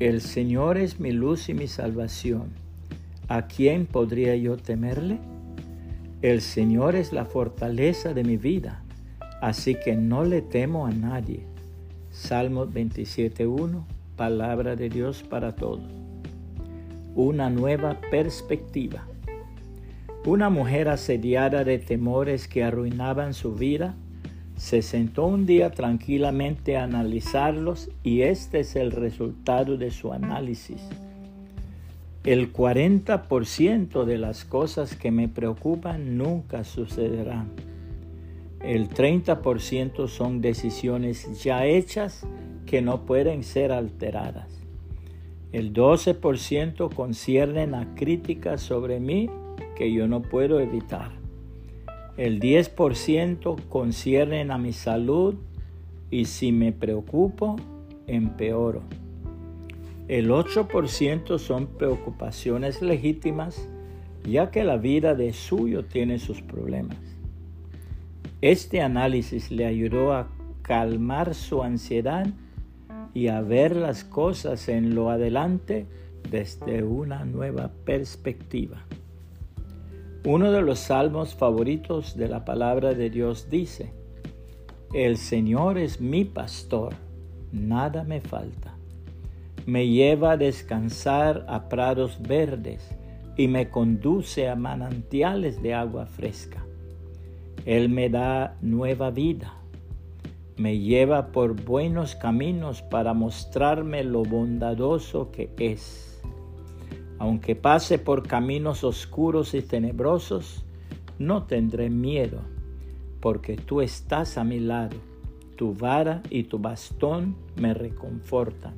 El Señor es mi luz y mi salvación. ¿A quién podría yo temerle? El Señor es la fortaleza de mi vida, así que no le temo a nadie. Salmo 27.1, palabra de Dios para todos. Una nueva perspectiva. Una mujer asediada de temores que arruinaban su vida se sentó un día tranquilamente a analizarlos y este es el resultado de su análisis. El 40% de las cosas que me preocupan nunca sucederán. El 30% son decisiones ya hechas que no pueden ser alteradas. El 12% conciernen a críticas sobre mí que yo no puedo evitar. El 10% conciernen a mi salud y si me preocupo, empeoro. El 8% son preocupaciones legítimas, ya que la vida de suyo tiene sus problemas. Este análisis le ayudó a calmar su ansiedad y a ver las cosas en lo adelante desde una nueva perspectiva. Uno de los salmos favoritos de la palabra de Dios dice, El Señor es mi pastor, nada me falta. Me lleva a descansar a prados verdes y me conduce a manantiales de agua fresca. Él me da nueva vida. Me lleva por buenos caminos para mostrarme lo bondadoso que es aunque pase por caminos oscuros y tenebrosos, no tendré miedo, porque tú estás a mi lado. Tu vara y tu bastón me reconfortan.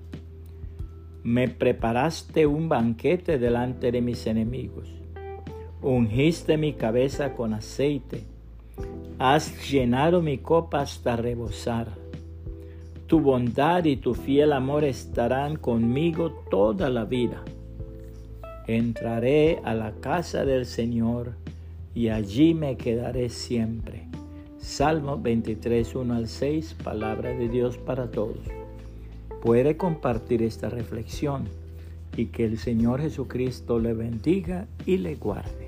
Me preparaste un banquete delante de mis enemigos. Ungiste mi cabeza con aceite. Has llenado mi copa hasta rebosar. Tu bondad y tu fiel amor estarán conmigo toda la vida entraré a la casa del Señor y allí me quedaré siempre. Salmo 23, 1 al 6, palabra de Dios para todos. Puede compartir esta reflexión y que el Señor Jesucristo le bendiga y le guarde.